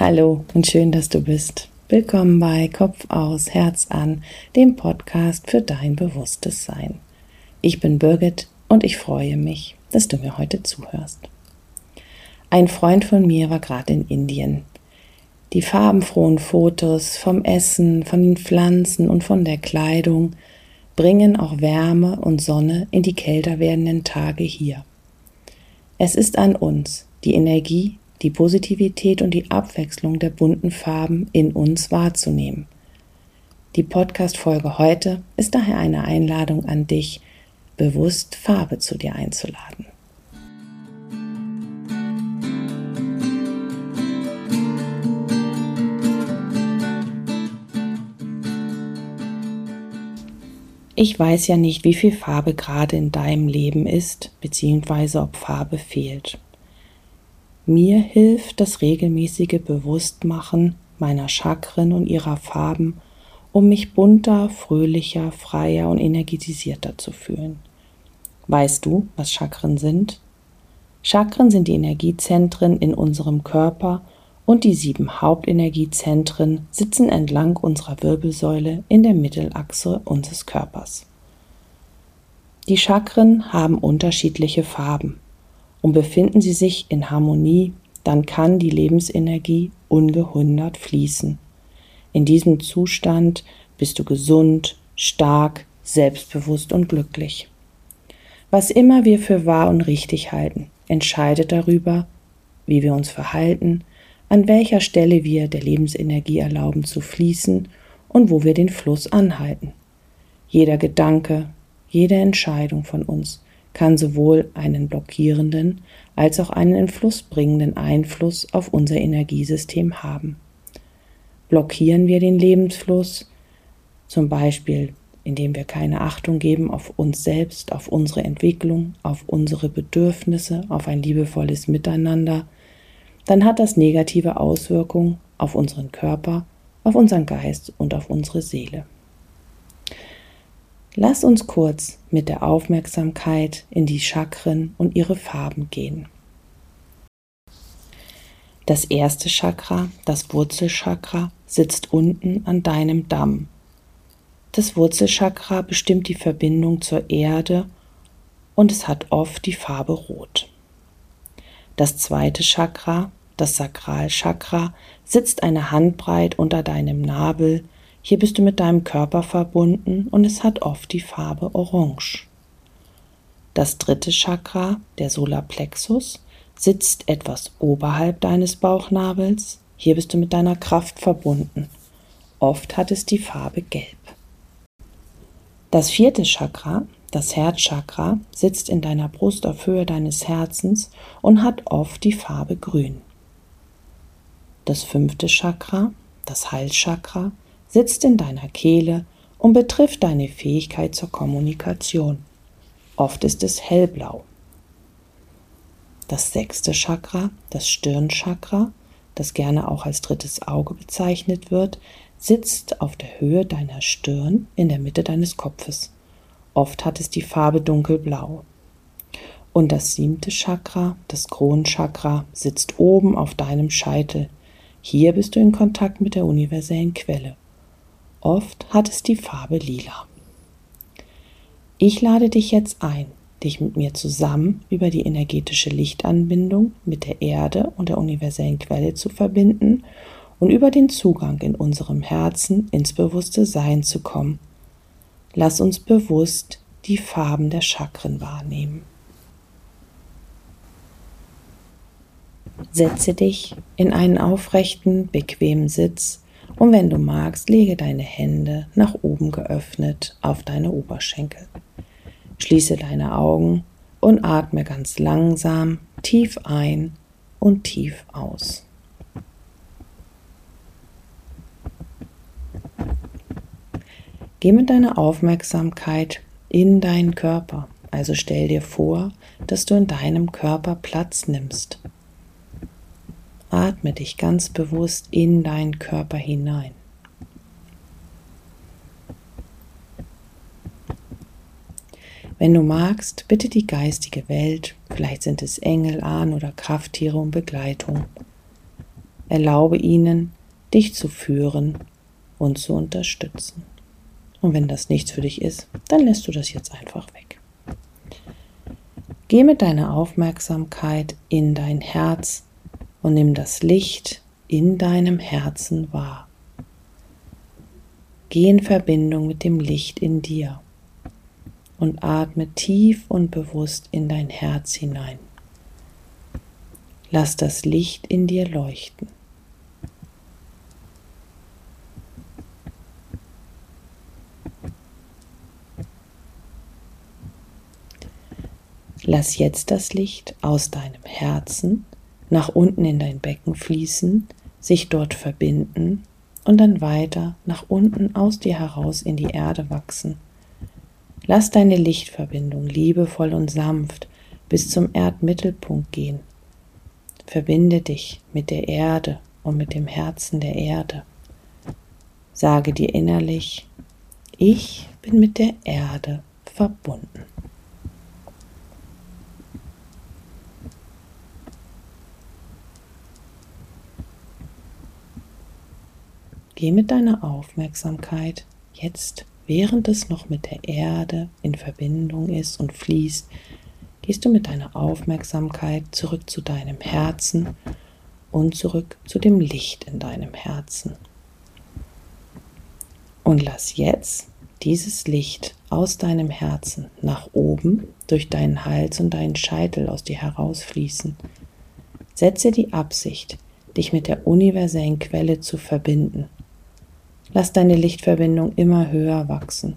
Hallo und schön, dass du bist. Willkommen bei Kopf aus, Herz an, dem Podcast für dein bewusstes Sein. Ich bin Birgit und ich freue mich, dass du mir heute zuhörst. Ein Freund von mir war gerade in Indien. Die farbenfrohen Fotos vom Essen, von den Pflanzen und von der Kleidung bringen auch Wärme und Sonne in die kälter werdenden Tage hier. Es ist an uns, die Energie die Positivität und die Abwechslung der bunten Farben in uns wahrzunehmen. Die Podcast-Folge heute ist daher eine Einladung an dich, bewusst Farbe zu dir einzuladen. Ich weiß ja nicht, wie viel Farbe gerade in deinem Leben ist, beziehungsweise ob Farbe fehlt. Mir hilft das regelmäßige Bewusstmachen meiner Chakren und ihrer Farben, um mich bunter, fröhlicher, freier und energetisierter zu fühlen. Weißt du, was Chakren sind? Chakren sind die Energiezentren in unserem Körper und die sieben Hauptenergiezentren sitzen entlang unserer Wirbelsäule in der Mittelachse unseres Körpers. Die Chakren haben unterschiedliche Farben und befinden sie sich in Harmonie, dann kann die Lebensenergie ungehindert fließen. In diesem Zustand bist du gesund, stark, selbstbewusst und glücklich. Was immer wir für wahr und richtig halten, entscheidet darüber, wie wir uns verhalten, an welcher Stelle wir der Lebensenergie erlauben zu fließen und wo wir den Fluss anhalten. Jeder Gedanke, jede Entscheidung von uns kann sowohl einen blockierenden als auch einen in Fluss bringenden Einfluss auf unser Energiesystem haben. Blockieren wir den Lebensfluss, zum Beispiel indem wir keine Achtung geben auf uns selbst, auf unsere Entwicklung, auf unsere Bedürfnisse, auf ein liebevolles Miteinander, dann hat das negative Auswirkungen auf unseren Körper, auf unseren Geist und auf unsere Seele. Lass uns kurz mit der Aufmerksamkeit in die Chakren und ihre Farben gehen. Das erste Chakra, das Wurzelchakra, sitzt unten an deinem Damm. Das Wurzelchakra bestimmt die Verbindung zur Erde und es hat oft die Farbe Rot. Das zweite Chakra, das Sakralchakra, sitzt eine Handbreit unter deinem Nabel, hier bist du mit deinem Körper verbunden und es hat oft die Farbe Orange. Das dritte Chakra, der Solarplexus, sitzt etwas oberhalb deines Bauchnabels. Hier bist du mit deiner Kraft verbunden. Oft hat es die Farbe Gelb. Das vierte Chakra, das Herzchakra, sitzt in deiner Brust auf Höhe deines Herzens und hat oft die Farbe Grün. Das fünfte Chakra, das Halschakra, sitzt in deiner Kehle und betrifft deine Fähigkeit zur Kommunikation. Oft ist es hellblau. Das sechste Chakra, das Stirnchakra, das gerne auch als drittes Auge bezeichnet wird, sitzt auf der Höhe deiner Stirn in der Mitte deines Kopfes. Oft hat es die Farbe dunkelblau. Und das siebte Chakra, das Kronchakra, sitzt oben auf deinem Scheitel. Hier bist du in Kontakt mit der universellen Quelle. Oft hat es die Farbe lila. Ich lade dich jetzt ein, dich mit mir zusammen über die energetische Lichtanbindung mit der Erde und der universellen Quelle zu verbinden und über den Zugang in unserem Herzen ins bewusste Sein zu kommen. Lass uns bewusst die Farben der Chakren wahrnehmen. Setze dich in einen aufrechten, bequemen Sitz und wenn du magst, lege deine Hände nach oben geöffnet auf deine Oberschenkel. Schließe deine Augen und atme ganz langsam tief ein und tief aus. Geh mit deiner Aufmerksamkeit in deinen Körper. Also stell dir vor, dass du in deinem Körper Platz nimmst Atme dich ganz bewusst in deinen Körper hinein. Wenn du magst, bitte die geistige Welt, vielleicht sind es Engel, Ahnen oder Krafttiere um Begleitung. erlaube ihnen, dich zu führen und zu unterstützen. Und wenn das nichts für dich ist, dann lässt du das jetzt einfach weg. Geh mit deiner Aufmerksamkeit in dein Herz und nimm das Licht in deinem Herzen wahr. Geh in Verbindung mit dem Licht in dir und atme tief und bewusst in dein Herz hinein. Lass das Licht in dir leuchten. Lass jetzt das Licht aus deinem Herzen nach unten in dein Becken fließen, sich dort verbinden und dann weiter nach unten aus dir heraus in die Erde wachsen. Lass deine Lichtverbindung liebevoll und sanft bis zum Erdmittelpunkt gehen. Verbinde dich mit der Erde und mit dem Herzen der Erde. Sage dir innerlich, ich bin mit der Erde verbunden. Geh mit deiner Aufmerksamkeit jetzt, während es noch mit der Erde in Verbindung ist und fließt, gehst du mit deiner Aufmerksamkeit zurück zu deinem Herzen und zurück zu dem Licht in deinem Herzen. Und lass jetzt dieses Licht aus deinem Herzen nach oben durch deinen Hals und deinen Scheitel aus dir herausfließen. Setze die Absicht, dich mit der universellen Quelle zu verbinden Lass deine Lichtverbindung immer höher wachsen,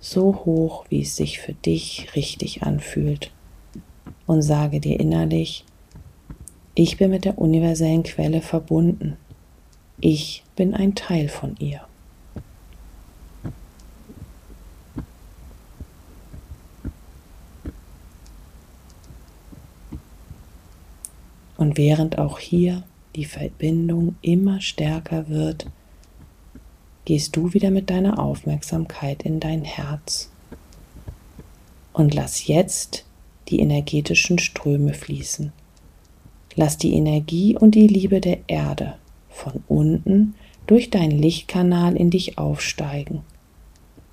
so hoch, wie es sich für dich richtig anfühlt. Und sage dir innerlich, ich bin mit der universellen Quelle verbunden. Ich bin ein Teil von ihr. Und während auch hier die Verbindung immer stärker wird, gehst du wieder mit deiner Aufmerksamkeit in dein Herz und lass jetzt die energetischen Ströme fließen. Lass die Energie und die Liebe der Erde von unten durch deinen Lichtkanal in dich aufsteigen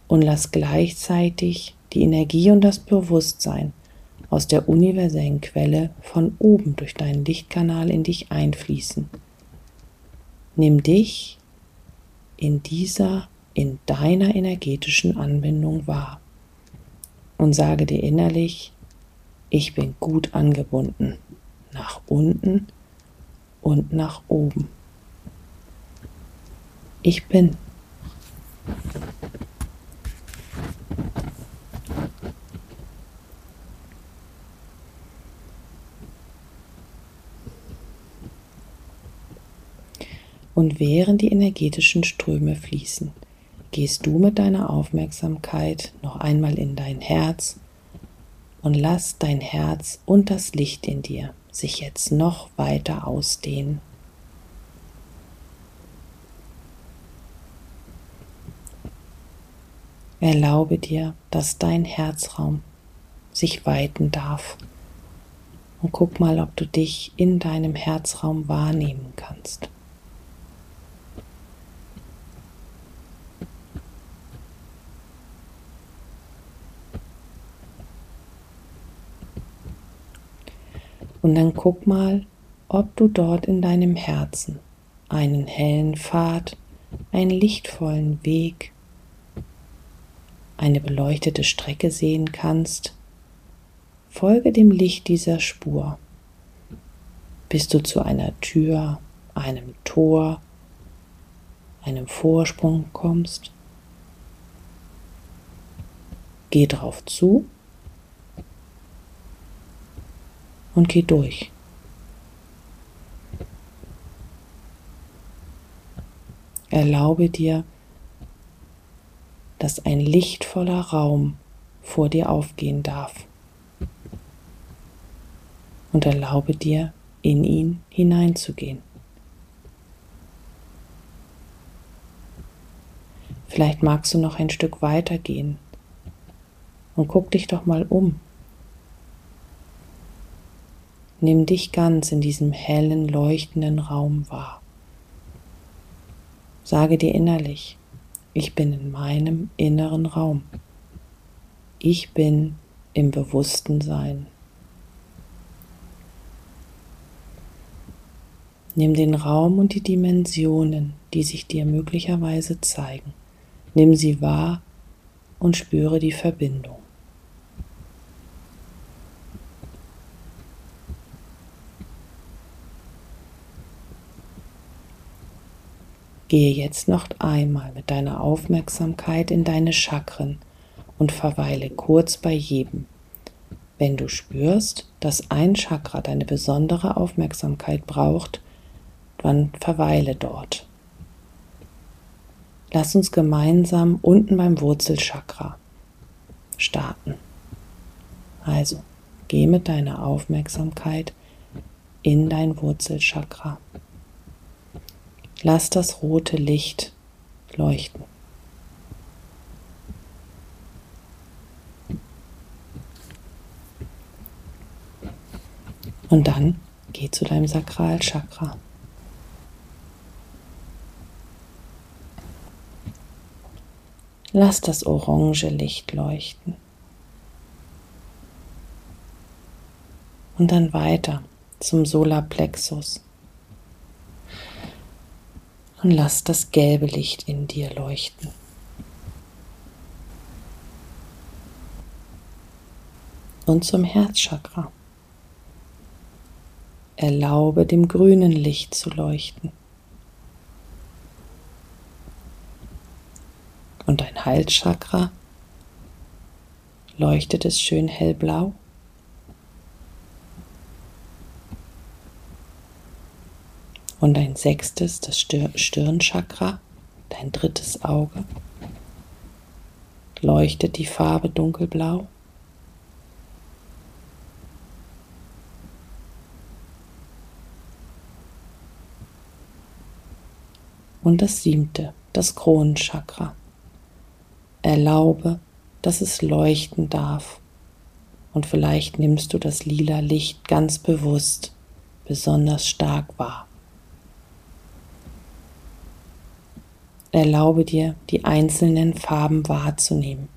und lass gleichzeitig die Energie und das Bewusstsein aus der universellen Quelle von oben durch deinen Lichtkanal in dich einfließen. Nimm dich in dieser, in deiner energetischen Anbindung wahr und sage dir innerlich, ich bin gut angebunden, nach unten und nach oben. Ich bin. Und während die energetischen Ströme fließen, gehst du mit deiner Aufmerksamkeit noch einmal in dein Herz und lass dein Herz und das Licht in dir sich jetzt noch weiter ausdehnen. Erlaube dir, dass dein Herzraum sich weiten darf. Und guck mal, ob du dich in deinem Herzraum wahrnehmen kannst. Und dann guck mal, ob du dort in deinem Herzen einen hellen Pfad, einen lichtvollen Weg, eine beleuchtete Strecke sehen kannst. Folge dem Licht dieser Spur, bis du zu einer Tür, einem Tor, einem Vorsprung kommst. Geh drauf zu und geh durch. Erlaube dir, dass ein lichtvoller Raum vor dir aufgehen darf. Und erlaube dir, in ihn hineinzugehen. Vielleicht magst du noch ein Stück weiter gehen und guck dich doch mal um. Nimm dich ganz in diesem hellen, leuchtenden Raum wahr. Sage dir innerlich, ich bin in meinem inneren Raum. Ich bin im bewussten Sein. Nimm den Raum und die Dimensionen, die sich dir möglicherweise zeigen. Nimm sie wahr und spüre die Verbindung. Gehe jetzt noch einmal mit deiner Aufmerksamkeit in deine Chakren und verweile kurz bei jedem. Wenn du spürst, dass ein Chakra deine besondere Aufmerksamkeit braucht, dann verweile dort. Lass uns gemeinsam unten beim Wurzelchakra starten. Also, geh mit deiner Aufmerksamkeit in dein Wurzelchakra. Lass das rote Licht leuchten. Und dann geh zu deinem Sakralchakra. Lass das orange Licht leuchten. Und dann weiter zum Solarplexus und lass das gelbe Licht in dir leuchten. Und zum Herzchakra. Erlaube dem grünen Licht zu leuchten. Und dein Halschakra leuchtet es schön hellblau. Und dein sechstes, das Stirnchakra, dein drittes Auge, leuchtet die Farbe dunkelblau. Und das siebte, das Kronenchakra. Erlaube, dass es leuchten darf. Und vielleicht nimmst du das lila Licht ganz bewusst, besonders stark wahr. Erlaube dir, die einzelnen Farben wahrzunehmen.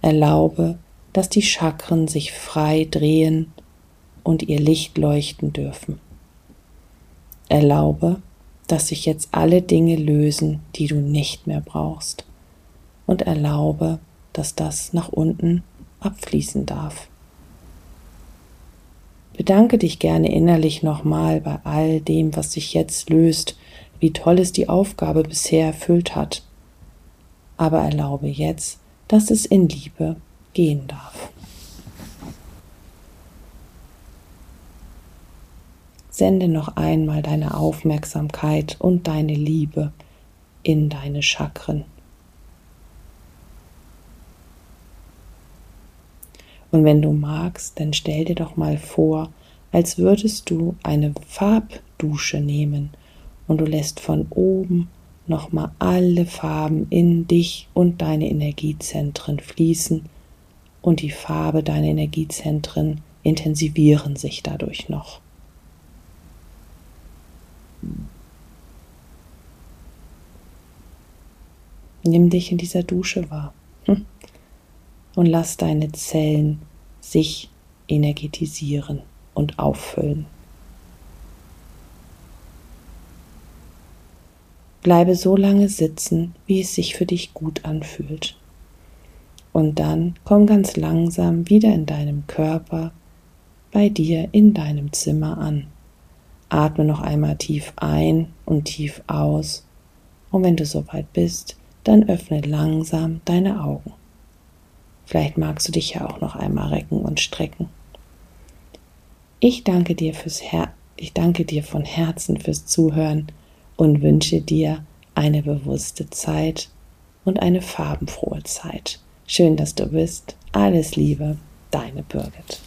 Erlaube, dass die Chakren sich frei drehen und ihr Licht leuchten dürfen. Erlaube, dass sich jetzt alle Dinge lösen, die du nicht mehr brauchst. Und erlaube, dass das nach unten abfließen darf. Bedanke dich gerne innerlich nochmal bei all dem, was sich jetzt löst, wie toll es die Aufgabe bisher erfüllt hat. Aber erlaube jetzt, dass es in Liebe gehen darf. Sende noch einmal deine Aufmerksamkeit und deine Liebe in deine Chakren. Und wenn du magst, dann stell dir doch mal vor, als würdest du eine Farbdusche nehmen und du lässt von oben nochmal alle Farben in dich und deine Energiezentren fließen und die Farbe deiner Energiezentren intensivieren sich dadurch noch. Nimm dich in dieser Dusche wahr hm, und lass deine Zellen sich energetisieren und auffüllen. Bleibe so lange sitzen, wie es sich für dich gut anfühlt. Und dann komm ganz langsam wieder in deinem Körper, bei dir in deinem Zimmer an. Atme noch einmal tief ein und tief aus. Und wenn du soweit bist, dann öffne langsam deine Augen. Vielleicht magst du dich ja auch noch einmal recken und strecken. Ich danke dir fürs Her ich danke dir von Herzen fürs Zuhören und wünsche dir eine bewusste Zeit und eine farbenfrohe Zeit. Schön, dass du bist. Alles Liebe, deine Birgit.